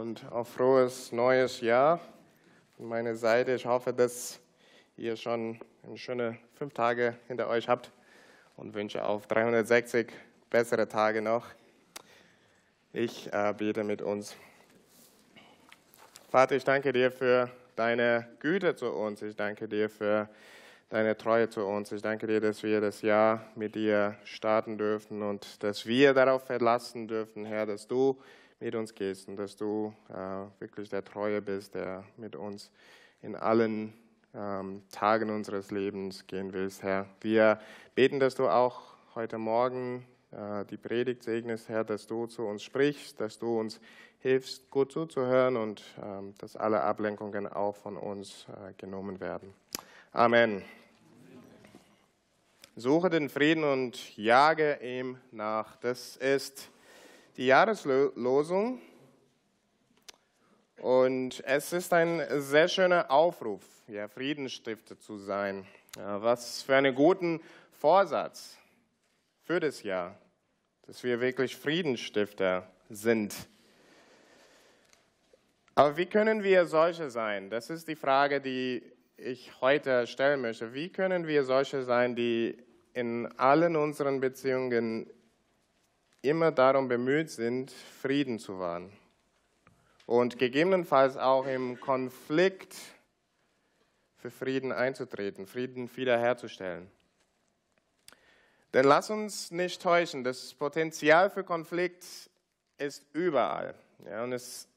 und auf frohes neues Jahr von meiner Seite. Ich hoffe, dass ihr schon schöne fünf Tage hinter euch habt und wünsche auf 360 bessere Tage noch. Ich äh, bete mit uns. Vater, ich danke dir für deine Güte zu uns. Ich danke dir für deine Treue zu uns. Ich danke dir, dass wir das Jahr mit dir starten dürfen und dass wir darauf verlassen dürfen, Herr, dass du mit uns gehst und dass du äh, wirklich der Treue bist, der mit uns in allen ähm, Tagen unseres Lebens gehen willst, Herr. Wir beten, dass du auch heute Morgen äh, die Predigt segnest, Herr, dass du zu uns sprichst, dass du uns hilfst, gut zuzuhören und ähm, dass alle Ablenkungen auch von uns äh, genommen werden. Amen. Suche den Frieden und jage ihm nach. Das ist die Jahreslosung. Und es ist ein sehr schöner Aufruf, ja, Friedensstifter zu sein. Ja, was für einen guten Vorsatz für das Jahr, dass wir wirklich Friedensstifter sind. Aber wie können wir solche sein? Das ist die Frage, die ich heute stellen möchte. Wie können wir solche sein, die in allen unseren Beziehungen immer darum bemüht sind, Frieden zu wahren und gegebenenfalls auch im Konflikt für Frieden einzutreten, Frieden wiederherzustellen. Denn lass uns nicht täuschen, das Potenzial für Konflikt ist überall. Ja, und es,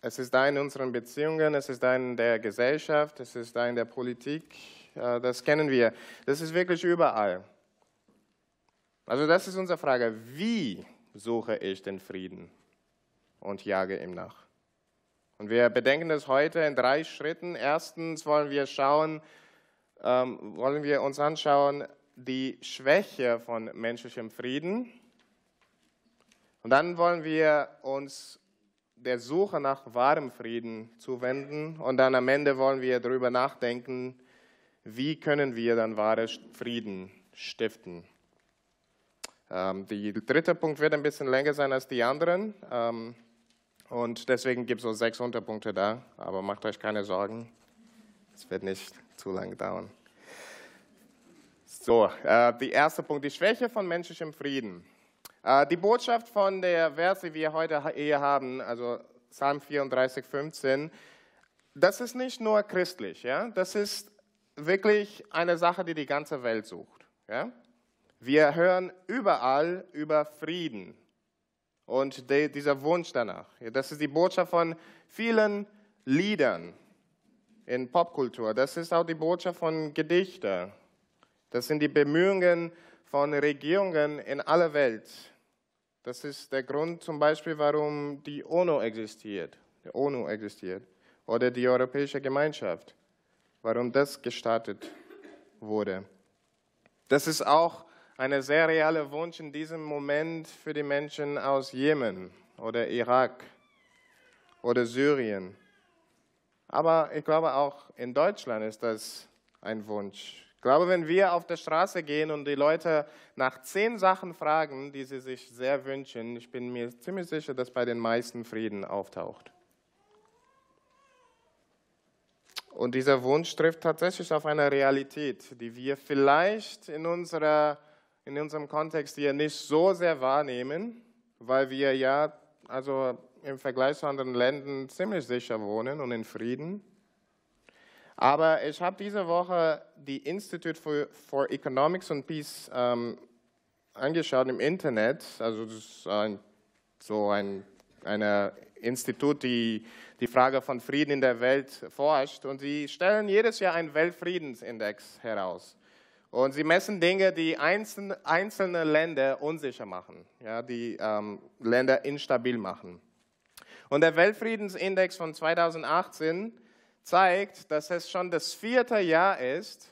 es ist da in unseren Beziehungen, es ist da in der Gesellschaft, es ist da in der Politik, das kennen wir. Das ist wirklich überall. Also das ist unsere Frage. Wie suche ich den Frieden und jage ihm nach? Und wir bedenken das heute in drei Schritten. Erstens wollen wir schauen, ähm, wollen wir uns anschauen, die Schwäche von menschlichem Frieden. Und dann wollen wir uns der Suche nach wahrem Frieden zuwenden. Und dann am Ende wollen wir darüber nachdenken, wie können wir dann wahre Frieden stiften? Ähm, der dritte Punkt wird ein bisschen länger sein als die anderen. Ähm, und deswegen gibt es so sechs Unterpunkte da. Aber macht euch keine Sorgen. Es wird nicht zu lange dauern. So, äh, der erste Punkt, die Schwäche von menschlichem Frieden. Äh, die Botschaft von der Verse, die wir heute hier haben, also Psalm 34, 15, das ist nicht nur christlich, ja? das ist wirklich eine Sache, die die ganze Welt sucht. Ja? Wir hören überall über Frieden und de, dieser Wunsch danach. Das ist die Botschaft von vielen Liedern in Popkultur. Das ist auch die Botschaft von Gedichten. Das sind die Bemühungen von Regierungen in aller Welt. Das ist der Grund zum Beispiel, warum die UNO existiert. Die UNO existiert oder die Europäische Gemeinschaft warum das gestartet wurde. Das ist auch ein sehr realer Wunsch in diesem Moment für die Menschen aus Jemen oder Irak oder Syrien. Aber ich glaube auch in Deutschland ist das ein Wunsch. Ich glaube, wenn wir auf der Straße gehen und die Leute nach zehn Sachen fragen, die sie sich sehr wünschen, ich bin mir ziemlich sicher, dass bei den meisten Frieden auftaucht. Und dieser Wunsch trifft tatsächlich auf eine Realität, die wir vielleicht in, unserer, in unserem Kontext hier nicht so sehr wahrnehmen, weil wir ja also im Vergleich zu anderen Ländern ziemlich sicher wohnen und in Frieden. Aber ich habe diese Woche die Institute for, for Economics and Peace ähm, angeschaut im Internet. Also das ist ein, so ein eine Institut, die die Frage von Frieden in der Welt forscht. Und sie stellen jedes Jahr einen Weltfriedensindex heraus. Und sie messen Dinge, die einzelne, Länder unsicher machen, ja, die ähm, Länder instabil machen. Und der Weltfriedensindex von 2018 zeigt, dass es schon das vierte Jahr ist,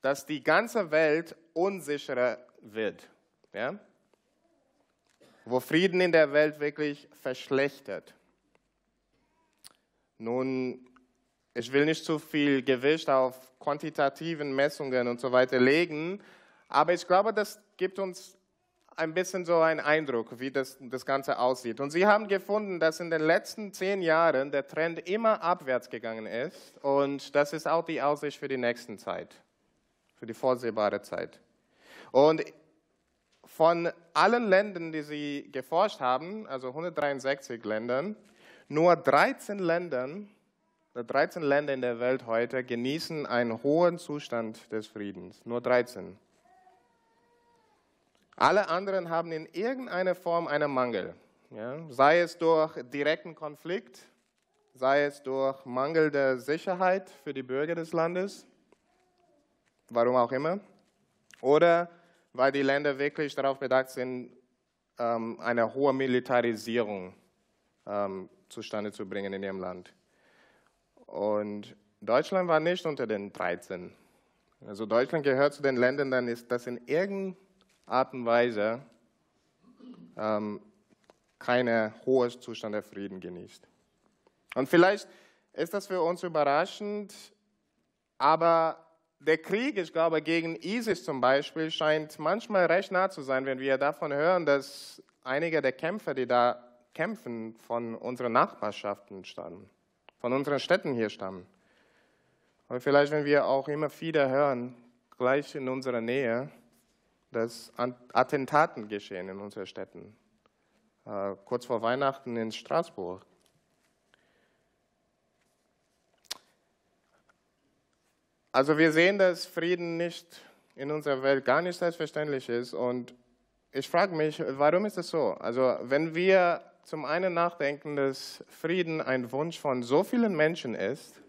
dass die ganze Welt unsicherer wird. Ja? Wo Frieden in der Welt wirklich verschlechtert. Nun, ich will nicht zu viel Gewicht auf quantitativen Messungen und so weiter legen, aber ich glaube, das gibt uns ein bisschen so einen Eindruck, wie das, das Ganze aussieht. Und sie haben gefunden, dass in den letzten zehn Jahren der Trend immer abwärts gegangen ist. Und das ist auch die Aussicht für die nächsten Zeit, für die vorsehbare Zeit. Und von allen Ländern, die sie geforscht haben, also 163 Ländern, nur 13 Ländern, 13 Länder in der Welt heute genießen einen hohen Zustand des Friedens. Nur 13. Alle anderen haben in irgendeiner Form einen Mangel. Ja? Sei es durch direkten Konflikt, sei es durch mangelnde Sicherheit für die Bürger des Landes, warum auch immer, oder weil die Länder wirklich darauf bedacht sind, ähm, eine hohe Militarisierung ähm, zustande zu bringen in ihrem Land. Und Deutschland war nicht unter den 13. Also Deutschland gehört zu den Ländern, dann ist das in irgendeiner Art und Weise ähm, kein hohes Zustand der Frieden genießt. Und vielleicht ist das für uns überraschend, aber der Krieg, ich glaube, gegen ISIS zum Beispiel, scheint manchmal recht nah zu sein, wenn wir davon hören, dass einige der Kämpfer, die da kämpfen, von unseren Nachbarschaften stammen, von unseren Städten hier stammen. Und vielleicht, wenn wir auch immer wieder hören, gleich in unserer Nähe, dass Attentaten geschehen in unseren Städten. Äh, kurz vor Weihnachten in Straßburg. Also wir sehen, dass Frieden nicht in unserer Welt gar nicht selbstverständlich ist. Und ich frage mich, warum ist das so? Also wenn wir zum einen nachdenken, dass Frieden ein Wunsch von so vielen Menschen ist,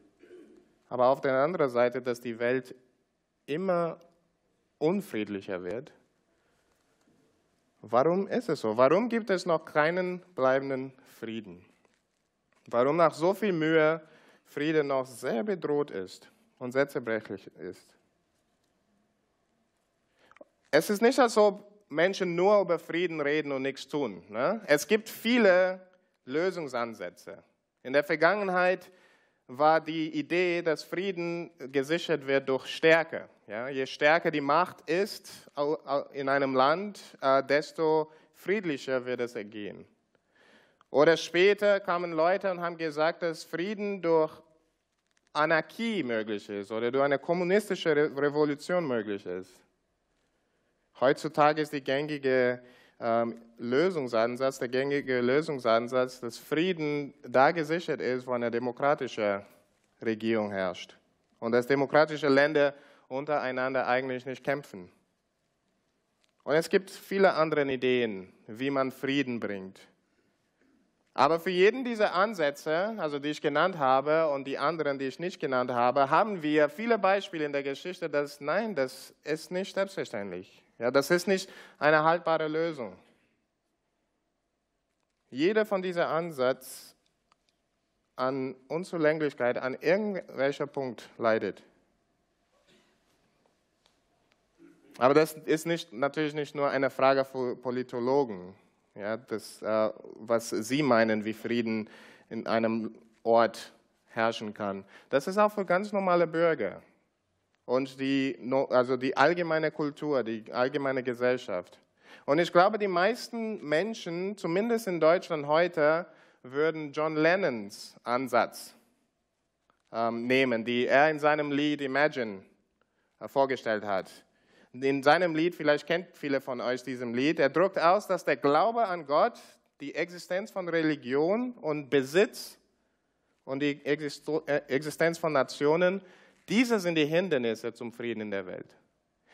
aber auf der anderen Seite, dass die Welt immer unfriedlicher wird. Warum ist es so? Warum gibt es noch keinen bleibenden Frieden? Warum nach so viel Mühe Frieden noch sehr bedroht ist? und sehr zerbrechlich ist. Es ist nicht, als ob Menschen nur über Frieden reden und nichts tun. Ne? Es gibt viele Lösungsansätze. In der Vergangenheit war die Idee, dass Frieden gesichert wird durch Stärke. Ja? Je stärker die Macht ist in einem Land, äh, desto friedlicher wird es ergehen. Oder später kamen Leute und haben gesagt, dass Frieden durch Anarchie möglich ist oder durch eine kommunistische Revolution möglich ist. Heutzutage ist die gängige ähm, Lösungsansatz, der gängige Lösungsansatz, dass Frieden da gesichert ist, wo eine demokratische Regierung herrscht und dass demokratische Länder untereinander eigentlich nicht kämpfen. Und es gibt viele andere Ideen, wie man Frieden bringt. Aber für jeden dieser Ansätze, also die ich genannt habe und die anderen, die ich nicht genannt habe, haben wir viele Beispiele in der Geschichte, dass nein, das ist nicht selbstverständlich. Ja, das ist nicht eine haltbare Lösung. Jeder von diesen Ansätzen an Unzulänglichkeit an irgendwelcher Punkt leidet. Aber das ist nicht, natürlich nicht nur eine Frage für Politologen ja, das, äh, was Sie meinen, wie Frieden in einem Ort herrschen kann. Das ist auch für ganz normale Bürger und die, also die allgemeine Kultur, die allgemeine Gesellschaft. Und ich glaube, die meisten Menschen, zumindest in Deutschland heute, würden John Lennons Ansatz ähm, nehmen, die er in seinem Lied Imagine äh, vorgestellt hat in seinem Lied, vielleicht kennt viele von euch diesem Lied, er drückt aus, dass der Glaube an Gott, die Existenz von Religion und Besitz und die äh, Existenz von Nationen, diese sind die Hindernisse zum Frieden in der Welt.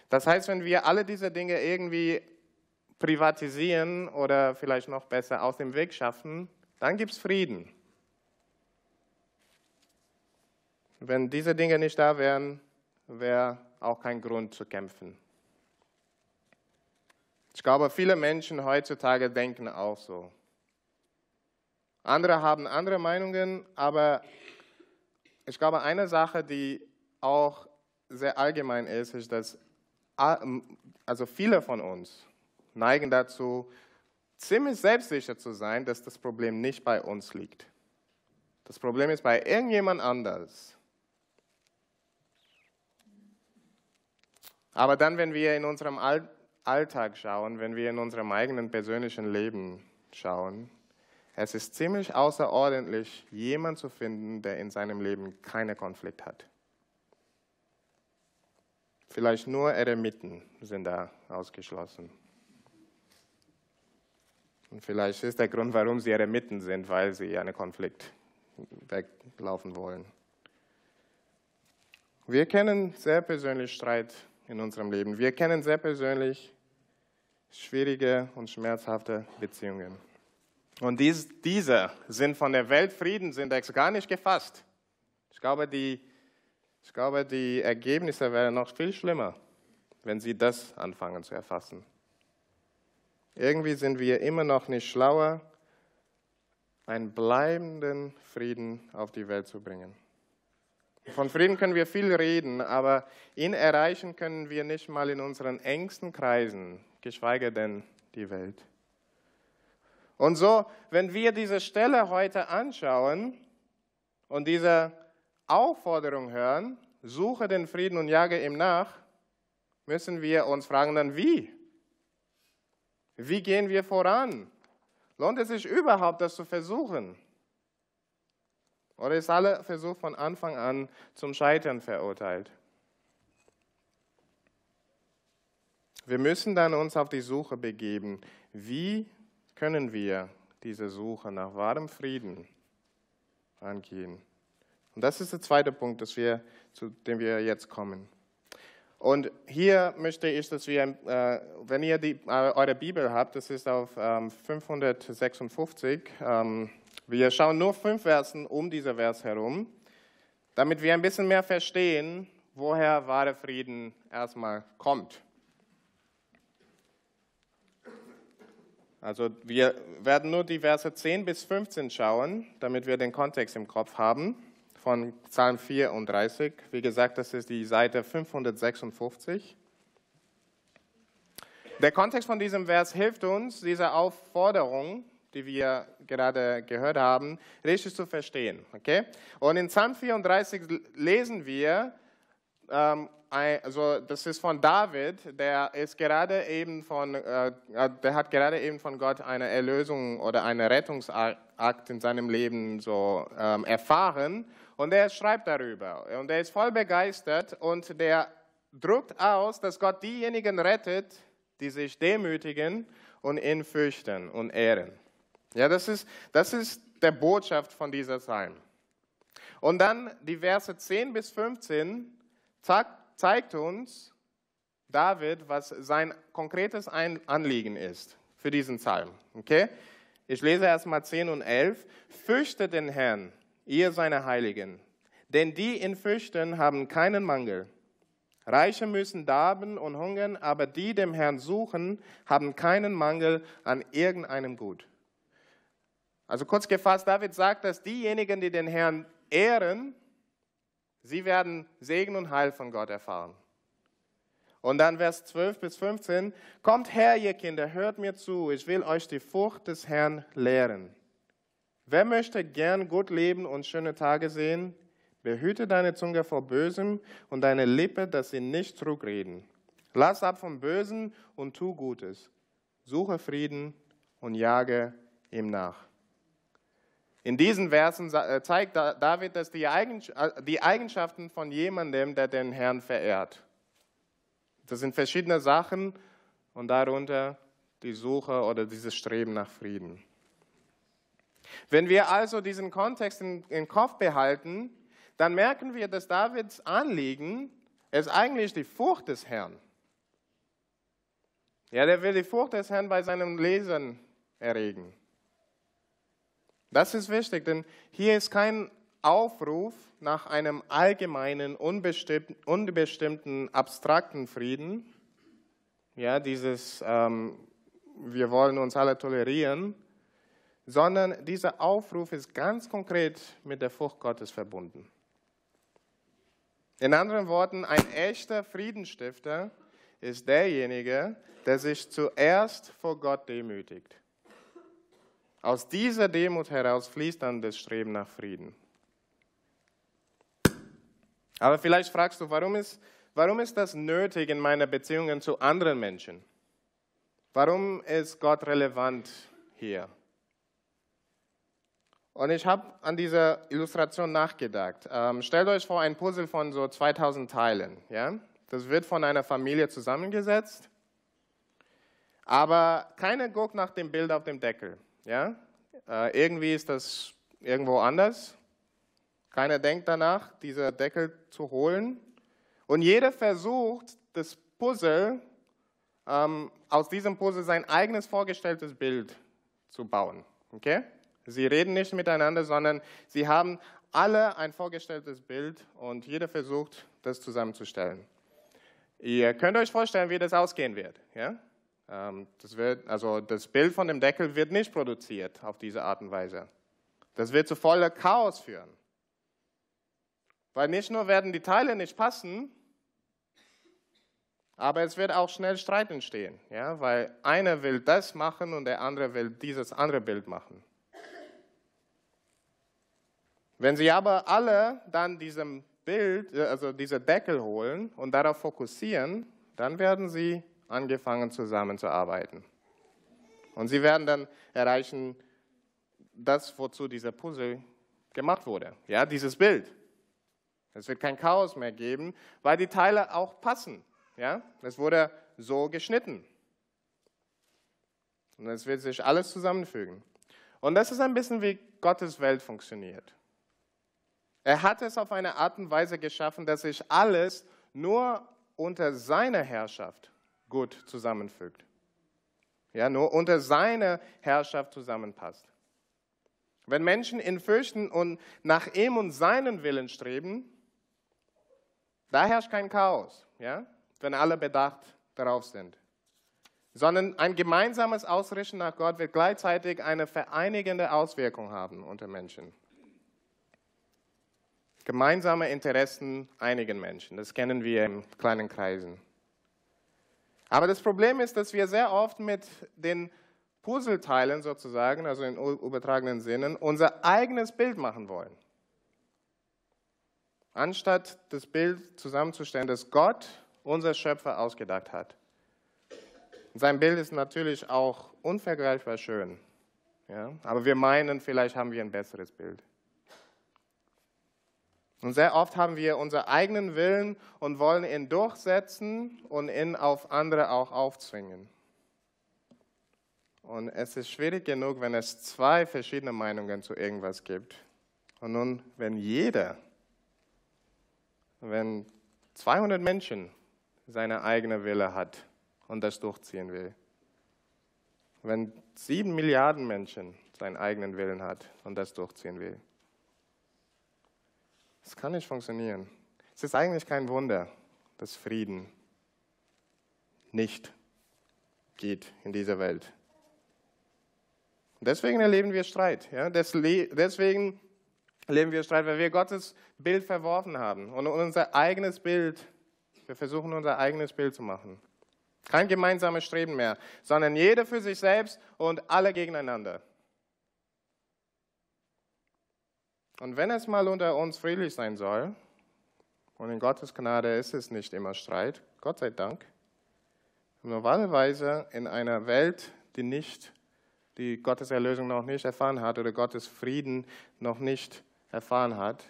Das heißt, wenn wir alle diese Dinge irgendwie privatisieren oder vielleicht noch besser aus dem Weg schaffen, dann gibt es Frieden. Wenn diese Dinge nicht da wären, wäre auch kein Grund zu kämpfen. Ich glaube, viele Menschen heutzutage denken auch so. Andere haben andere Meinungen, aber ich glaube, eine Sache, die auch sehr allgemein ist, ist, dass also viele von uns neigen dazu, ziemlich selbstsicher zu sein, dass das Problem nicht bei uns liegt. Das Problem ist bei irgendjemand anders. Aber dann, wenn wir in unserem Alltag schauen, wenn wir in unserem eigenen persönlichen Leben schauen, es ist ziemlich außerordentlich, jemanden zu finden, der in seinem Leben keinen Konflikt hat. Vielleicht nur Eremiten sind da ausgeschlossen. Und vielleicht ist der Grund, warum sie Eremiten sind, weil sie einen Konflikt weglaufen wollen. Wir kennen sehr persönlich Streit in unserem Leben. Wir kennen sehr persönlich schwierige und schmerzhafte Beziehungen. Und dies, diese sind von der Weltfriedensindex gar nicht gefasst. Ich glaube, die, ich glaube, die Ergebnisse wären noch viel schlimmer, wenn Sie das anfangen zu erfassen. Irgendwie sind wir immer noch nicht schlauer, einen bleibenden Frieden auf die Welt zu bringen. Von Frieden können wir viel reden, aber ihn erreichen können wir nicht mal in unseren engsten Kreisen, geschweige denn die Welt. Und so, wenn wir diese Stelle heute anschauen und diese Aufforderung hören, suche den Frieden und jage ihm nach, müssen wir uns fragen dann, wie? Wie gehen wir voran? Lohnt es sich überhaupt, das zu versuchen? Oder ist aller Versuch von Anfang an zum Scheitern verurteilt? Wir müssen dann uns auf die Suche begeben. Wie können wir diese Suche nach wahrem Frieden angehen? Und das ist der zweite Punkt, dass wir, zu dem wir jetzt kommen. Und hier möchte ich, dass wir, äh, wenn ihr die, äh, eure Bibel habt, das ist auf ähm, 556, ähm, wir schauen nur fünf Versen um diesen Vers herum, damit wir ein bisschen mehr verstehen, woher wahre Frieden erstmal kommt. Also wir werden nur die Verse 10 bis 15 schauen, damit wir den Kontext im Kopf haben von Psalm 34. Wie gesagt, das ist die Seite 556. Der Kontext von diesem Vers hilft uns, diese Aufforderung die wir gerade gehört haben, richtig zu verstehen. Okay? Und in Psalm 34 lesen wir, ähm, also das ist von David, der ist gerade eben von, äh, der hat gerade eben von Gott eine Erlösung oder einen Rettungsakt in seinem Leben so ähm, erfahren und er schreibt darüber und er ist voll begeistert und der drückt aus, dass Gott diejenigen rettet, die sich demütigen und ihn fürchten und ehren. Ja, das ist, das ist der Botschaft von dieser Psalm. Und dann die Verse 10 bis 15 zeigt uns David, was sein konkretes Anliegen ist für diesen Psalm. Okay? Ich lese erstmal 10 und 11. Fürchtet den Herrn, ihr seine Heiligen, denn die ihn fürchten, haben keinen Mangel. Reiche müssen darben und hungern, aber die dem Herrn suchen, haben keinen Mangel an irgendeinem Gut. Also kurz gefasst, David sagt, dass diejenigen, die den Herrn ehren, sie werden Segen und Heil von Gott erfahren. Und dann Vers 12 bis 15, kommt her, ihr Kinder, hört mir zu, ich will euch die Furcht des Herrn lehren. Wer möchte gern gut leben und schöne Tage sehen? Behüte deine Zunge vor Bösem und deine Lippe, dass sie nicht Trug reden. Lass ab vom Bösen und tu Gutes. Suche Frieden und jage ihm nach. In diesen Versen äh, zeigt David dass äh, die Eigenschaften von jemandem, der den Herrn verehrt. Das sind verschiedene Sachen und darunter die Suche oder dieses Streben nach Frieden. Wenn wir also diesen Kontext im Kopf behalten, dann merken wir, dass Davids Anliegen ist eigentlich die Furcht des Herrn. Ja, der will die Furcht des Herrn bei seinen Lesern erregen. Das ist wichtig, denn hier ist kein Aufruf nach einem allgemeinen, unbestimmten, abstrakten Frieden. Ja, dieses, ähm, wir wollen uns alle tolerieren, sondern dieser Aufruf ist ganz konkret mit der Furcht Gottes verbunden. In anderen Worten, ein echter Friedensstifter ist derjenige, der sich zuerst vor Gott demütigt. Aus dieser Demut heraus fließt dann das Streben nach Frieden. Aber vielleicht fragst du, warum ist, warum ist das nötig in meinen Beziehungen zu anderen Menschen? Warum ist Gott relevant hier? Und ich habe an dieser Illustration nachgedacht. Ähm, stellt euch vor, ein Puzzle von so 2000 Teilen. Ja? Das wird von einer Familie zusammengesetzt, aber keiner guckt nach dem Bild auf dem Deckel. Ja? Äh, irgendwie ist das irgendwo anders. Keiner denkt danach, diesen Deckel zu holen. Und jeder versucht, das Puzzle, ähm, aus diesem Puzzle sein eigenes vorgestelltes Bild zu bauen. Okay? Sie reden nicht miteinander, sondern sie haben alle ein vorgestelltes Bild und jeder versucht, das zusammenzustellen. Ihr könnt euch vorstellen, wie das ausgehen wird. Ja? Ähm, das, wird, also das Bild von dem Deckel wird nicht produziert auf diese Art und Weise. Das wird zu voller Chaos führen. Weil nicht nur werden die Teile nicht passen, aber es wird auch schnell Streit entstehen, ja? weil einer will das machen und der andere will dieses andere Bild machen. Wenn Sie aber alle dann diesem Bild, äh, also diese Deckel holen und darauf fokussieren, dann werden Sie angefangen zusammenzuarbeiten. Und Sie werden dann erreichen, das, wozu dieser Puzzle gemacht wurde. Ja, dieses Bild. Es wird kein Chaos mehr geben, weil die Teile auch passen. Ja, es wurde so geschnitten. Und es wird sich alles zusammenfügen. Und das ist ein bisschen wie Gottes Welt funktioniert. Er hat es auf eine Art und Weise geschaffen, dass sich alles nur unter seiner Herrschaft gut zusammenfügt. Ja, nur unter seiner Herrschaft zusammenpasst. Wenn Menschen ihn fürchten und nach ihm und seinen Willen streben, da herrscht kein Chaos, ja? wenn alle bedacht darauf sind. Sondern ein gemeinsames Ausrichten nach Gott wird gleichzeitig eine vereinigende Auswirkung haben unter Menschen. Gemeinsame Interessen einigen Menschen, das kennen wir in kleinen Kreisen. Aber das Problem ist, dass wir sehr oft mit den Puzzleteilen sozusagen, also in übertragenen Sinnen, unser eigenes Bild machen wollen. Anstatt das Bild zusammenzustellen, das Gott, unser Schöpfer, ausgedacht hat. Sein Bild ist natürlich auch unvergleichbar schön. Ja? Aber wir meinen, vielleicht haben wir ein besseres Bild. Und sehr oft haben wir unseren eigenen Willen und wollen ihn durchsetzen und ihn auf andere auch aufzwingen. Und es ist schwierig genug, wenn es zwei verschiedene Meinungen zu irgendwas gibt. Und nun, wenn jeder, wenn 200 Menschen seine eigene Wille hat und das durchziehen will, wenn sieben Milliarden Menschen seinen eigenen Willen hat und das durchziehen will, das kann nicht funktionieren. Es ist eigentlich kein Wunder, dass Frieden nicht geht in dieser Welt. Deswegen erleben wir Streit. Ja? Deswegen erleben wir Streit, weil wir Gottes Bild verworfen haben und unser eigenes Bild, wir versuchen unser eigenes Bild zu machen. Kein gemeinsames Streben mehr, sondern jeder für sich selbst und alle gegeneinander. Und wenn es mal unter uns friedlich sein soll, und in Gottes Gnade ist es nicht immer Streit, Gott sei Dank, normalerweise in einer Welt, die nicht, die Gottes Erlösung noch nicht erfahren hat oder Gottes Frieden noch nicht erfahren hat,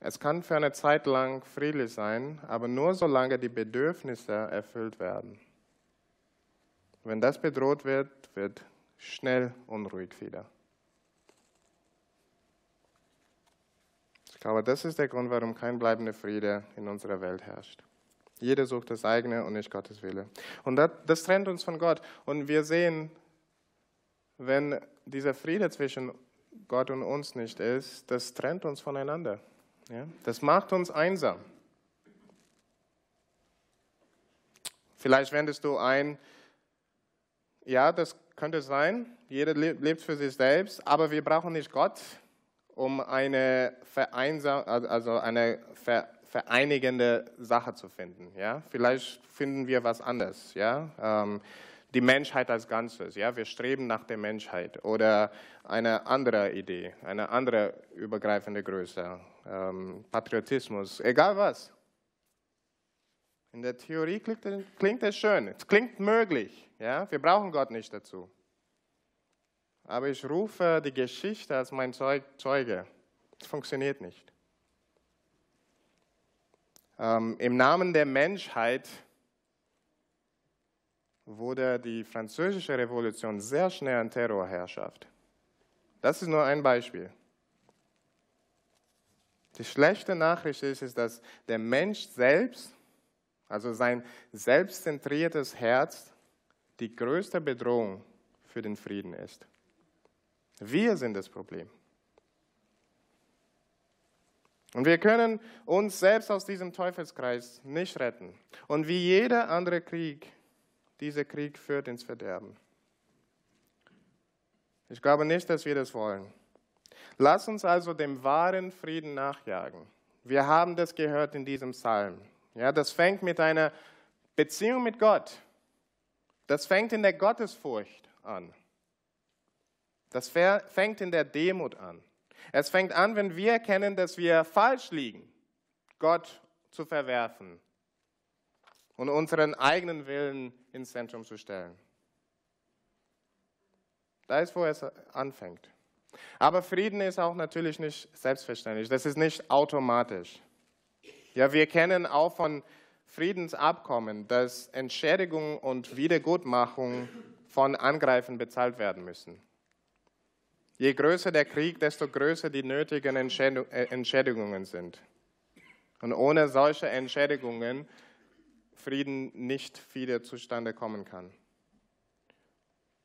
es kann für eine Zeit lang friedlich sein, aber nur solange die Bedürfnisse erfüllt werden. Wenn das bedroht wird, wird schnell unruhig wieder. Ich glaube, das ist der Grund, warum kein bleibender Friede in unserer Welt herrscht. Jeder sucht das eigene und nicht Gottes Wille. Und das, das trennt uns von Gott. Und wir sehen, wenn dieser Friede zwischen Gott und uns nicht ist, das trennt uns voneinander. Ja? Das macht uns einsam. Vielleicht wendest du ein, ja, das könnte sein, jeder lebt für sich selbst, aber wir brauchen nicht Gott, um eine, also eine vereinigende Sache zu finden. Ja? Vielleicht finden wir was anderes. Ja? Ähm, die Menschheit als Ganzes. Ja? Wir streben nach der Menschheit oder eine andere Idee, eine andere übergreifende Größe, ähm, Patriotismus, egal was. In der Theorie klingt, klingt es schön, es klingt möglich. Ja? Wir brauchen Gott nicht dazu. Aber ich rufe die Geschichte als mein Zeuge. Es funktioniert nicht. Ähm, Im Namen der Menschheit wurde die französische Revolution sehr schnell eine Terrorherrschaft. Das ist nur ein Beispiel. Die schlechte Nachricht ist, ist, dass der Mensch selbst, also sein selbstzentriertes Herz, die größte Bedrohung für den Frieden ist. Wir sind das Problem. Und wir können uns selbst aus diesem Teufelskreis nicht retten. Und wie jeder andere Krieg, dieser Krieg führt ins Verderben. Ich glaube nicht, dass wir das wollen. Lass uns also dem wahren Frieden nachjagen. Wir haben das gehört in diesem Psalm. Ja, das fängt mit einer Beziehung mit Gott. Das fängt in der Gottesfurcht an. Das fängt in der Demut an. Es fängt an, wenn wir erkennen, dass wir falsch liegen, Gott zu verwerfen und unseren eigenen Willen ins Zentrum zu stellen. Da ist, wo es anfängt. Aber Frieden ist auch natürlich nicht selbstverständlich. Das ist nicht automatisch. Ja, wir kennen auch von Friedensabkommen, dass Entschädigung und Wiedergutmachung von Angreifern bezahlt werden müssen. Je größer der Krieg, desto größer die nötigen äh, Entschädigungen sind. Und ohne solche Entschädigungen Frieden nicht wieder zustande kommen kann.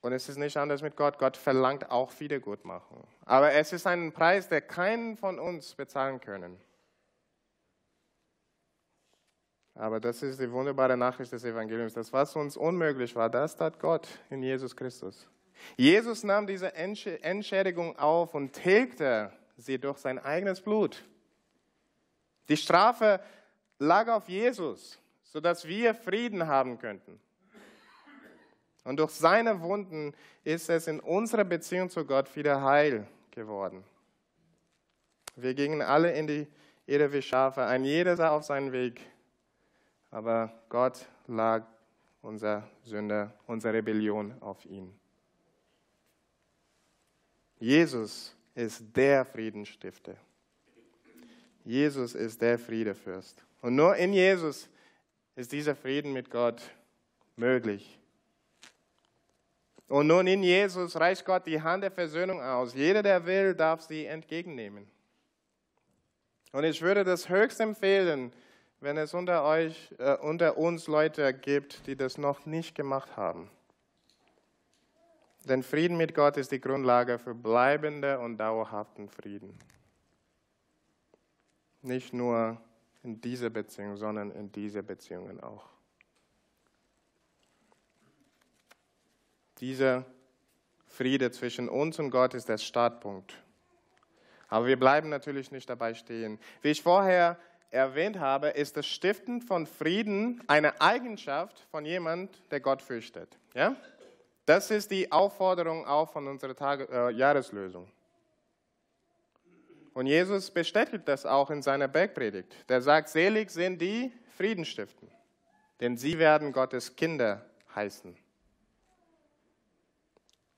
Und es ist nicht anders mit Gott. Gott verlangt auch Wiedergutmachung. Aber es ist ein Preis, der keinen von uns bezahlen können. Aber das ist die wunderbare Nachricht des Evangeliums. Das, was uns unmöglich war, das tat Gott in Jesus Christus. Jesus nahm diese Entschädigung auf und tilgte sie durch sein eigenes Blut. Die Strafe lag auf Jesus, sodass wir Frieden haben könnten. Und durch seine Wunden ist es in unserer Beziehung zu Gott wieder heil geworden. Wir gingen alle in die Irre wie Schafe, ein jeder sah auf seinen Weg, aber Gott lag unser Sünder, unsere Rebellion auf ihn. Jesus ist der Friedenstifter. Jesus ist der Friedefürst. Und nur in Jesus ist dieser Frieden mit Gott möglich. Und nun in Jesus reicht Gott die Hand der Versöhnung aus. Jeder, der will, darf sie entgegennehmen. Und ich würde das höchst empfehlen, wenn es unter euch, äh, unter uns Leute gibt, die das noch nicht gemacht haben. Denn Frieden mit Gott ist die Grundlage für bleibenden und dauerhaften Frieden. Nicht nur in dieser Beziehung, sondern in dieser Beziehungen auch. Dieser Friede zwischen uns und Gott ist der Startpunkt. Aber wir bleiben natürlich nicht dabei stehen. Wie ich vorher erwähnt habe, ist das Stiften von Frieden eine Eigenschaft von jemand, der Gott fürchtet. Ja? Das ist die Aufforderung auch von unserer Tage, äh, Jahreslösung. Und Jesus bestätigt das auch in seiner Bergpredigt. Der sagt, selig sind die Frieden stiften, denn sie werden Gottes Kinder heißen.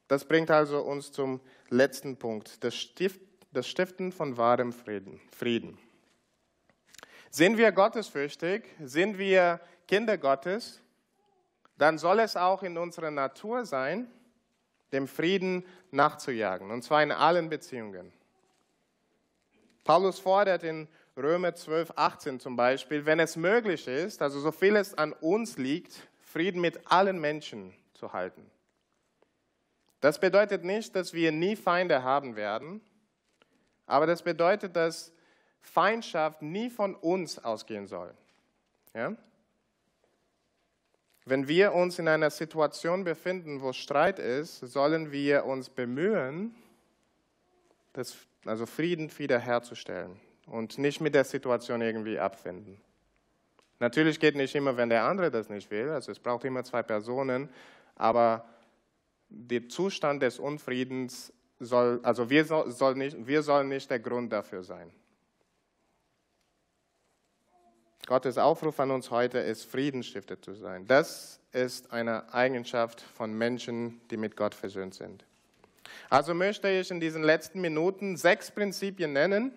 Das bringt also uns zum letzten Punkt, das, Stift, das Stiften von wahrem Frieden. Frieden. Sind wir gottesfürchtig? Sind wir Kinder Gottes? Dann soll es auch in unserer Natur sein, dem Frieden nachzujagen, und zwar in allen Beziehungen. Paulus fordert in Römer 12, 18 zum Beispiel, wenn es möglich ist, also so viel es an uns liegt, Frieden mit allen Menschen zu halten. Das bedeutet nicht, dass wir nie Feinde haben werden, aber das bedeutet, dass Feindschaft nie von uns ausgehen soll. Ja? Wenn wir uns in einer Situation befinden, wo Streit ist, sollen wir uns bemühen, das, also Frieden wiederherzustellen und nicht mit der Situation irgendwie abfinden. Natürlich geht nicht immer, wenn der andere das nicht will, also es braucht immer zwei Personen, aber der Zustand des Unfriedens soll, also wir, soll nicht, wir sollen nicht der Grund dafür sein. Gottes Aufruf an uns heute ist, Friedensstifter zu sein. Das ist eine Eigenschaft von Menschen, die mit Gott versöhnt sind. Also möchte ich in diesen letzten Minuten sechs Prinzipien nennen,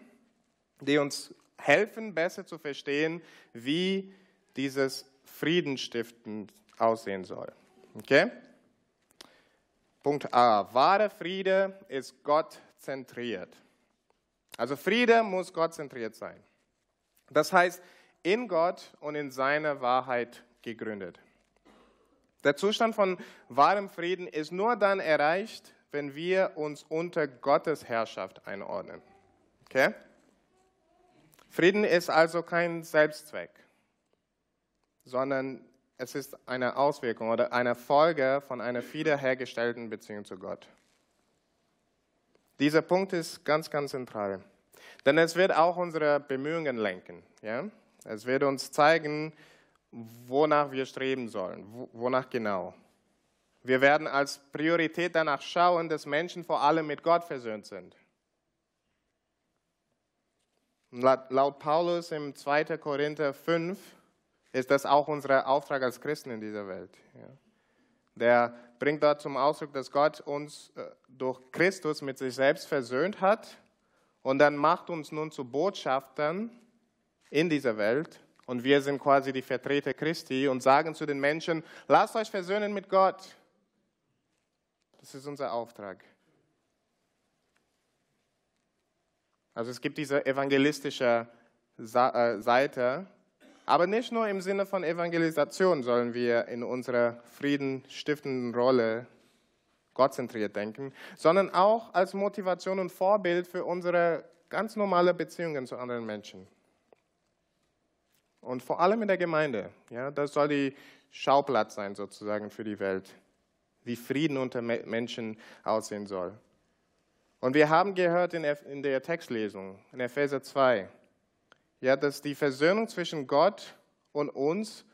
die uns helfen, besser zu verstehen, wie dieses Friedenstiften aussehen soll. Okay? Punkt A. Wahre Friede ist Gott zentriert. Also Friede muss Gott zentriert sein. Das heißt, in Gott und in seiner Wahrheit gegründet. Der Zustand von wahrem Frieden ist nur dann erreicht, wenn wir uns unter Gottes Herrschaft einordnen. Okay? Frieden ist also kein Selbstzweck, sondern es ist eine Auswirkung oder eine Folge von einer wiederhergestellten Beziehung zu Gott. Dieser Punkt ist ganz, ganz zentral. Denn es wird auch unsere Bemühungen lenken. Ja? Es wird uns zeigen, wonach wir streben sollen, wonach genau. Wir werden als Priorität danach schauen, dass Menschen vor allem mit Gott versöhnt sind. Laut Paulus im 2. Korinther 5 ist das auch unser Auftrag als Christen in dieser Welt. Der bringt dort zum Ausdruck, dass Gott uns äh, durch Christus mit sich selbst versöhnt hat und dann macht uns nun zu Botschaftern in dieser Welt. Und wir sind quasi die Vertreter Christi und sagen zu den Menschen, lasst euch versöhnen mit Gott. Das ist unser Auftrag. Also es gibt diese evangelistische äh, Seite, aber nicht nur im Sinne von Evangelisation sollen wir in unserer friedenstiftenden Rolle gottzentriert denken, sondern auch als Motivation und Vorbild für unsere ganz normale Beziehungen zu anderen Menschen. Und vor allem in der Gemeinde. Ja, das soll die Schauplatz sein sozusagen für die Welt, wie Frieden unter Menschen aussehen soll. Und wir haben gehört in der Textlesung, in Epheser 2, ja, dass die Versöhnung zwischen Gott und uns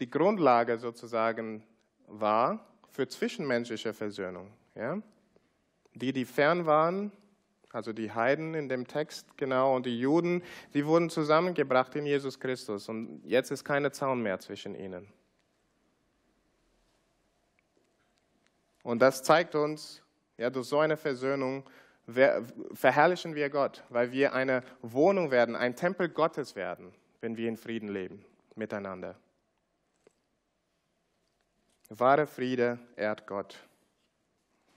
die Grundlage sozusagen war für zwischenmenschliche Versöhnung. Ja? Die, die fern waren, also die Heiden in dem Text genau und die Juden, die wurden zusammengebracht in Jesus Christus und jetzt ist keine Zaun mehr zwischen ihnen. Und das zeigt uns, ja, durch so eine Versöhnung verherrlichen wir Gott, weil wir eine Wohnung werden, ein Tempel Gottes werden, wenn wir in Frieden leben miteinander. Wahre Friede ehrt Gott.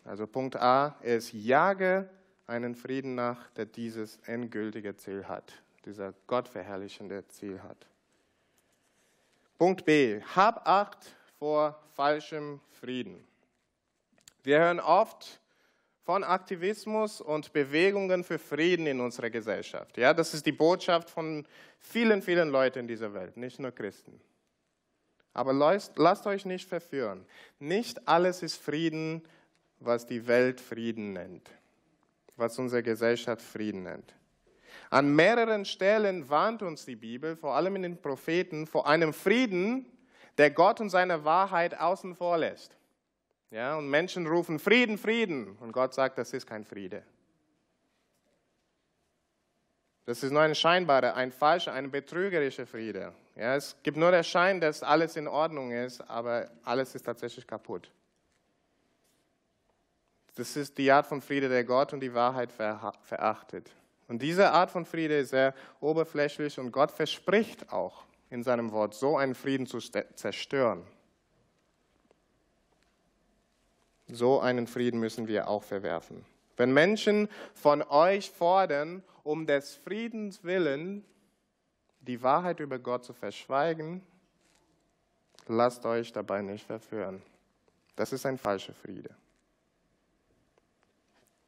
Also Punkt A ist, jage einen Frieden nach, der dieses endgültige Ziel hat, dieser gottverherrlichende Ziel hat. Punkt B, hab Acht vor falschem Frieden. Wir hören oft von Aktivismus und Bewegungen für Frieden in unserer Gesellschaft. Ja, das ist die Botschaft von vielen, vielen Leuten in dieser Welt, nicht nur Christen. Aber lasst, lasst euch nicht verführen. Nicht alles ist Frieden, was die Welt Frieden nennt, was unsere Gesellschaft Frieden nennt. An mehreren Stellen warnt uns die Bibel, vor allem in den Propheten, vor einem Frieden, der Gott und seine Wahrheit außen vor lässt. Ja, und Menschen rufen Frieden, Frieden. Und Gott sagt, das ist kein Friede. Das ist nur ein scheinbarer, ein falscher, ein betrügerischer Friede. Ja, es gibt nur den Schein, dass alles in Ordnung ist, aber alles ist tatsächlich kaputt. Das ist die Art von Friede, der Gott und die Wahrheit verachtet. Und diese Art von Friede ist sehr oberflächlich und Gott verspricht auch in seinem Wort, so einen Frieden zu zerstören. So einen Frieden müssen wir auch verwerfen. Wenn Menschen von euch fordern, um des Friedens willen die Wahrheit über Gott zu verschweigen, lasst euch dabei nicht verführen. Das ist ein falscher Friede.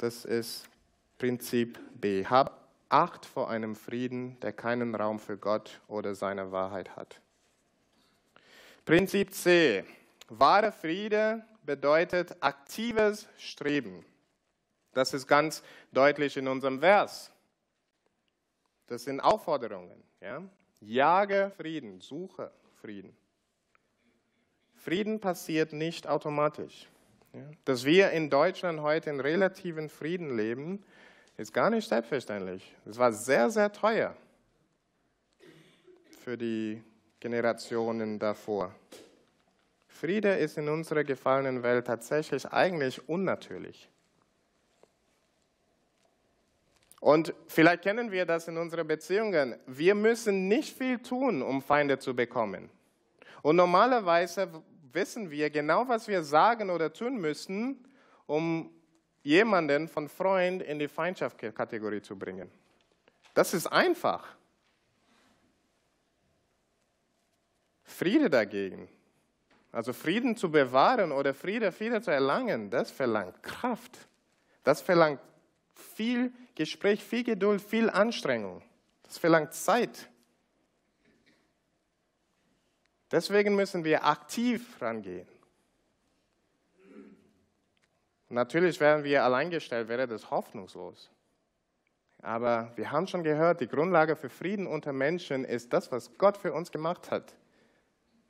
Das ist Prinzip B. Hab Acht vor einem Frieden, der keinen Raum für Gott oder seine Wahrheit hat. Prinzip C. Wahre Friede bedeutet aktives Streben. Das ist ganz deutlich in unserem Vers. Das sind Aufforderungen. Ja? Jage Frieden, suche Frieden. Frieden passiert nicht automatisch. Dass wir in Deutschland heute in relativen Frieden leben, ist gar nicht selbstverständlich. Es war sehr, sehr teuer für die Generationen davor. Friede ist in unserer gefallenen Welt tatsächlich eigentlich unnatürlich. Und vielleicht kennen wir das in unseren Beziehungen. Wir müssen nicht viel tun, um Feinde zu bekommen. Und normalerweise wissen wir genau, was wir sagen oder tun müssen, um jemanden von Freund in die Feindschaftskategorie zu bringen. Das ist einfach. Friede dagegen, also Frieden zu bewahren oder Friede, Friede zu erlangen, das verlangt Kraft. Das verlangt viel Gespräch, viel Geduld, viel Anstrengung. Das verlangt Zeit. Deswegen müssen wir aktiv rangehen. Natürlich, wären wir alleingestellt, wäre das hoffnungslos. Aber wir haben schon gehört, die Grundlage für Frieden unter Menschen ist das, was Gott für uns gemacht hat.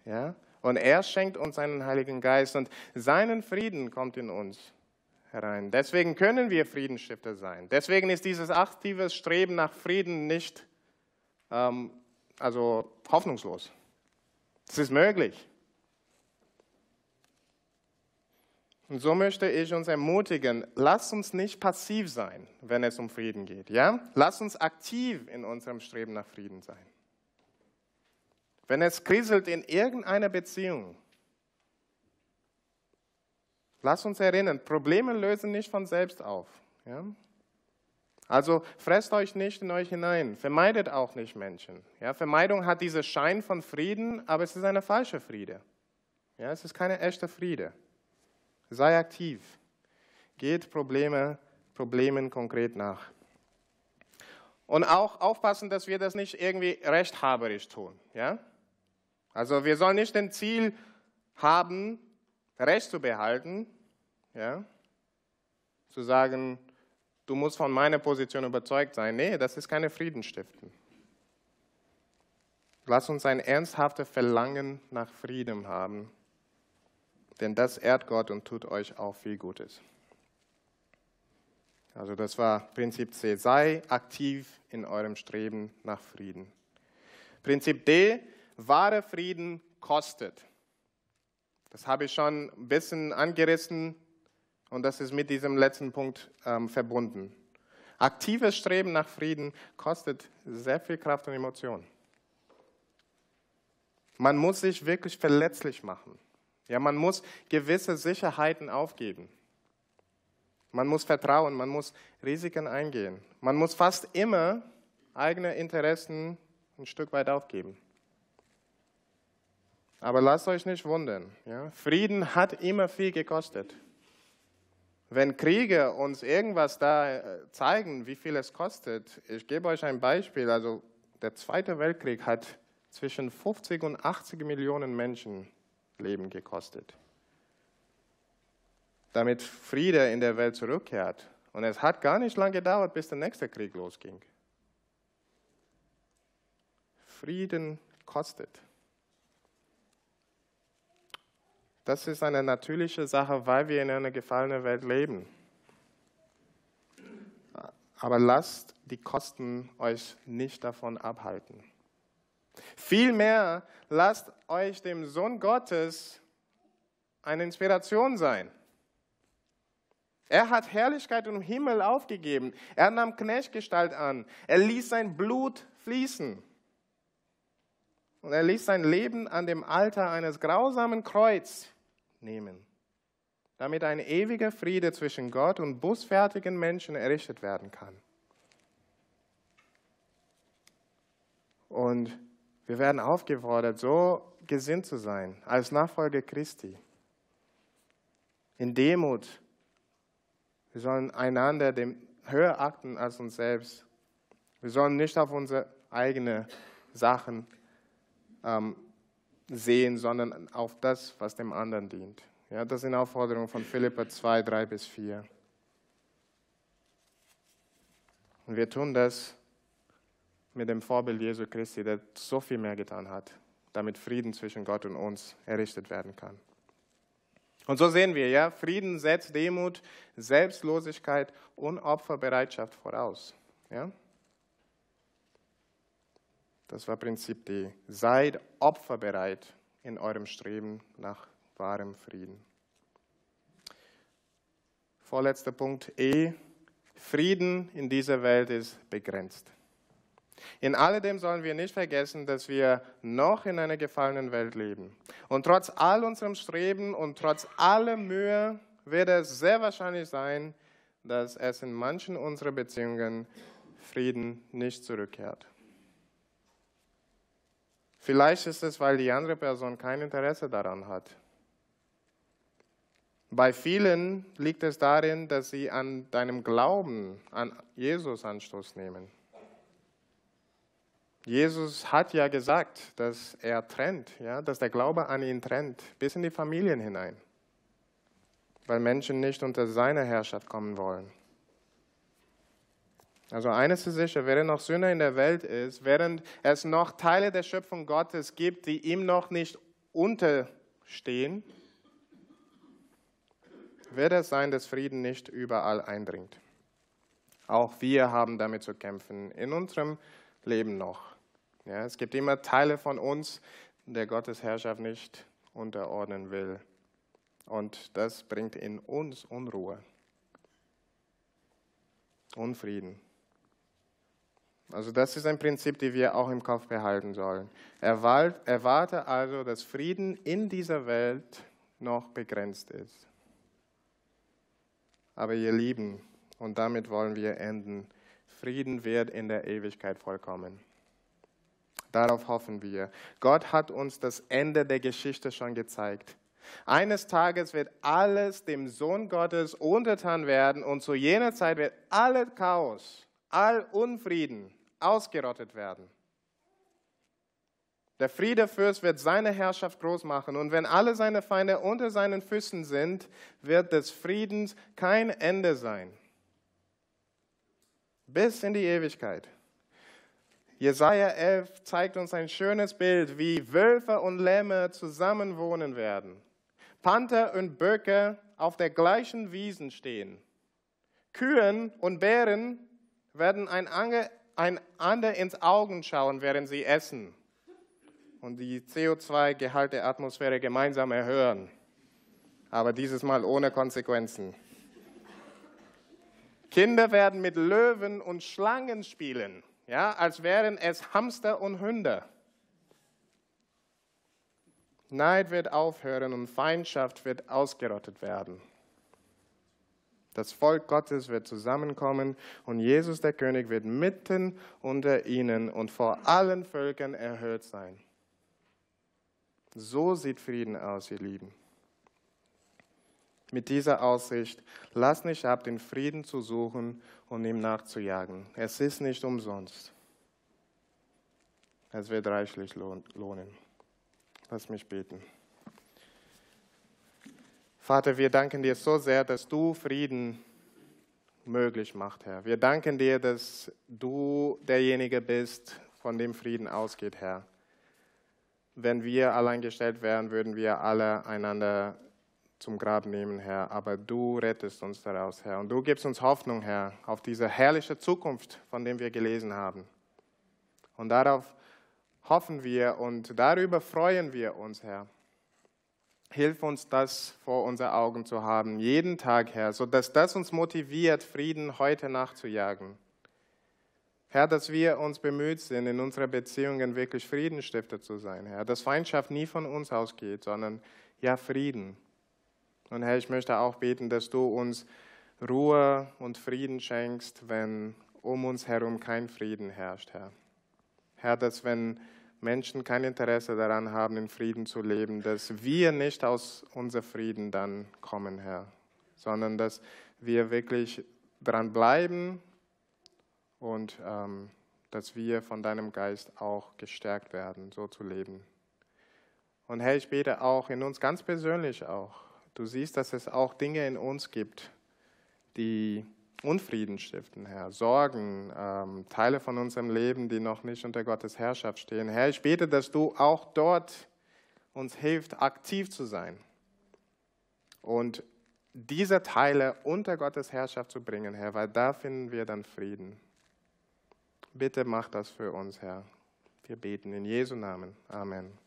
Ja? Und er schenkt uns seinen Heiligen Geist und seinen Frieden kommt in uns herein. Deswegen können wir Friedensstifter sein. Deswegen ist dieses aktive Streben nach Frieden nicht ähm, also hoffnungslos. Es ist möglich. Und so möchte ich uns ermutigen, lass uns nicht passiv sein, wenn es um Frieden geht. Ja? Lass uns aktiv in unserem Streben nach Frieden sein. Wenn es kriselt in irgendeiner Beziehung, Lass uns erinnern, Probleme lösen nicht von selbst auf. Ja? Also fresst euch nicht in euch hinein, vermeidet auch nicht Menschen. Ja? Vermeidung hat diesen Schein von Frieden, aber es ist eine falsche Friede. Ja? Es ist keine echte Friede. Sei aktiv. Geht Probleme, Problemen konkret nach. Und auch aufpassen, dass wir das nicht irgendwie rechthaberisch tun. Ja? Also wir sollen nicht den Ziel haben, Recht zu behalten, ja? zu sagen, du musst von meiner Position überzeugt sein. Nee, das ist keine Friedenstiften. Lass uns ein ernsthaftes Verlangen nach Frieden haben, denn das ehrt Gott und tut euch auch viel Gutes. Also das war Prinzip C. Sei aktiv in eurem Streben nach Frieden. Prinzip D. Wahre Frieden kostet. Das habe ich schon ein bisschen angerissen und das ist mit diesem letzten Punkt ähm, verbunden. Aktives Streben nach Frieden kostet sehr viel Kraft und Emotion. Man muss sich wirklich verletzlich machen. Ja, man muss gewisse Sicherheiten aufgeben. Man muss vertrauen, man muss Risiken eingehen. Man muss fast immer eigene Interessen ein Stück weit aufgeben. Aber lasst euch nicht wundern. Ja? Frieden hat immer viel gekostet. Wenn Kriege uns irgendwas da äh, zeigen, wie viel es kostet, ich gebe euch ein Beispiel. Also der Zweite Weltkrieg hat zwischen 50 und 80 Millionen Menschen Leben gekostet. Damit Friede in der Welt zurückkehrt. Und es hat gar nicht lange gedauert, bis der nächste Krieg losging. Frieden kostet. Das ist eine natürliche Sache, weil wir in einer gefallenen Welt leben. Aber lasst die Kosten euch nicht davon abhalten. Vielmehr lasst euch dem Sohn Gottes eine Inspiration sein. Er hat Herrlichkeit und Himmel aufgegeben. Er nahm Knechtgestalt an. Er ließ sein Blut fließen. Und er ließ sein Leben an dem Alter eines grausamen Kreuz nehmen, damit ein ewiger Friede zwischen Gott und bußfertigen Menschen errichtet werden kann. Und wir werden aufgefordert, so gesinnt zu sein, als Nachfolger Christi. In Demut. Wir sollen einander dem höher achten als uns selbst. Wir sollen nicht auf unsere eigenen Sachen ähm, sehen, sondern auf das, was dem anderen dient. Ja, das sind Aufforderungen von Philippa 2, 3 bis 4. Und wir tun das mit dem Vorbild Jesu Christi, der so viel mehr getan hat, damit Frieden zwischen Gott und uns errichtet werden kann. Und so sehen wir, ja, Frieden setzt Demut, Selbstlosigkeit und Opferbereitschaft voraus. Ja? Das war Prinzip D. Seid opferbereit in eurem Streben nach wahrem Frieden. Vorletzter Punkt E. Frieden in dieser Welt ist begrenzt. In alledem sollen wir nicht vergessen, dass wir noch in einer gefallenen Welt leben. Und trotz all unserem Streben und trotz aller Mühe wird es sehr wahrscheinlich sein, dass es in manchen unserer Beziehungen Frieden nicht zurückkehrt. Vielleicht ist es, weil die andere Person kein Interesse daran hat. Bei vielen liegt es darin, dass sie an deinem Glauben an Jesus Anstoß nehmen. Jesus hat ja gesagt, dass er trennt, ja, dass der Glaube an ihn trennt, bis in die Familien hinein, weil Menschen nicht unter seine Herrschaft kommen wollen. Also eines ist sicher, während noch Sünder in der Welt ist, während es noch Teile der Schöpfung Gottes gibt, die ihm noch nicht unterstehen, wird es sein, dass Frieden nicht überall eindringt. Auch wir haben damit zu kämpfen, in unserem Leben noch. Ja, es gibt immer Teile von uns, der Gottes Herrschaft nicht unterordnen will. Und das bringt in uns Unruhe, Unfrieden. Also das ist ein Prinzip, das wir auch im Kopf behalten sollen. Erwarte also, dass Frieden in dieser Welt noch begrenzt ist. Aber ihr Lieben, und damit wollen wir enden, Frieden wird in der Ewigkeit vollkommen. Darauf hoffen wir. Gott hat uns das Ende der Geschichte schon gezeigt. Eines Tages wird alles dem Sohn Gottes untertan werden und zu jener Zeit wird alle Chaos, all Unfrieden ausgerottet werden. Der Friedefürst wird seine Herrschaft groß machen und wenn alle seine Feinde unter seinen Füßen sind, wird des Friedens kein Ende sein. Bis in die Ewigkeit. Jesaja 11 zeigt uns ein schönes Bild, wie Wölfe und Lämme zusammenwohnen werden. Panther und Böcke auf der gleichen Wiesen stehen. Kühen und Bären werden einander ins Augen schauen, während sie essen und die CO2-Gehalt der Atmosphäre gemeinsam erhöhen. Aber dieses Mal ohne Konsequenzen. Kinder werden mit Löwen und Schlangen spielen ja, als wären es Hamster und Hunde. Neid wird aufhören und Feindschaft wird ausgerottet werden. Das Volk Gottes wird zusammenkommen und Jesus der König wird mitten unter ihnen und vor allen Völkern erhöht sein. So sieht Frieden aus, ihr Lieben. Mit dieser Aussicht, lass nicht ab, den Frieden zu suchen und ihm nachzujagen. Es ist nicht umsonst. Es wird reichlich lohnen. Lass mich beten. Vater, wir danken dir so sehr, dass du Frieden möglich machst, Herr. Wir danken dir, dass du derjenige bist, von dem Frieden ausgeht, Herr. Wenn wir allein gestellt wären, würden wir alle einander zum Grab nehmen, Herr, aber du rettest uns daraus, Herr. Und du gibst uns Hoffnung, Herr, auf diese herrliche Zukunft, von der wir gelesen haben. Und darauf hoffen wir und darüber freuen wir uns, Herr. Hilf uns, das vor unseren Augen zu haben, jeden Tag, Herr, sodass das uns motiviert, Frieden heute nachzujagen. Herr, dass wir uns bemüht sind, in unserer Beziehungen wirklich Friedenstifter zu sein, Herr. Dass Feindschaft nie von uns ausgeht, sondern ja Frieden. Und Herr, ich möchte auch beten, dass du uns Ruhe und Frieden schenkst, wenn um uns herum kein Frieden herrscht, Herr. Herr, dass wenn Menschen kein Interesse daran haben, in Frieden zu leben, dass wir nicht aus unserem Frieden dann kommen, Herr, sondern dass wir wirklich dran bleiben und ähm, dass wir von deinem Geist auch gestärkt werden, so zu leben. Und Herr, ich bete auch in uns ganz persönlich auch, Du siehst, dass es auch Dinge in uns gibt, die Unfrieden stiften, Herr. Sorgen, ähm, Teile von unserem Leben, die noch nicht unter Gottes Herrschaft stehen. Herr, ich bete, dass du auch dort uns hilft, aktiv zu sein und diese Teile unter Gottes Herrschaft zu bringen, Herr, weil da finden wir dann Frieden. Bitte mach das für uns, Herr. Wir beten in Jesu Namen. Amen.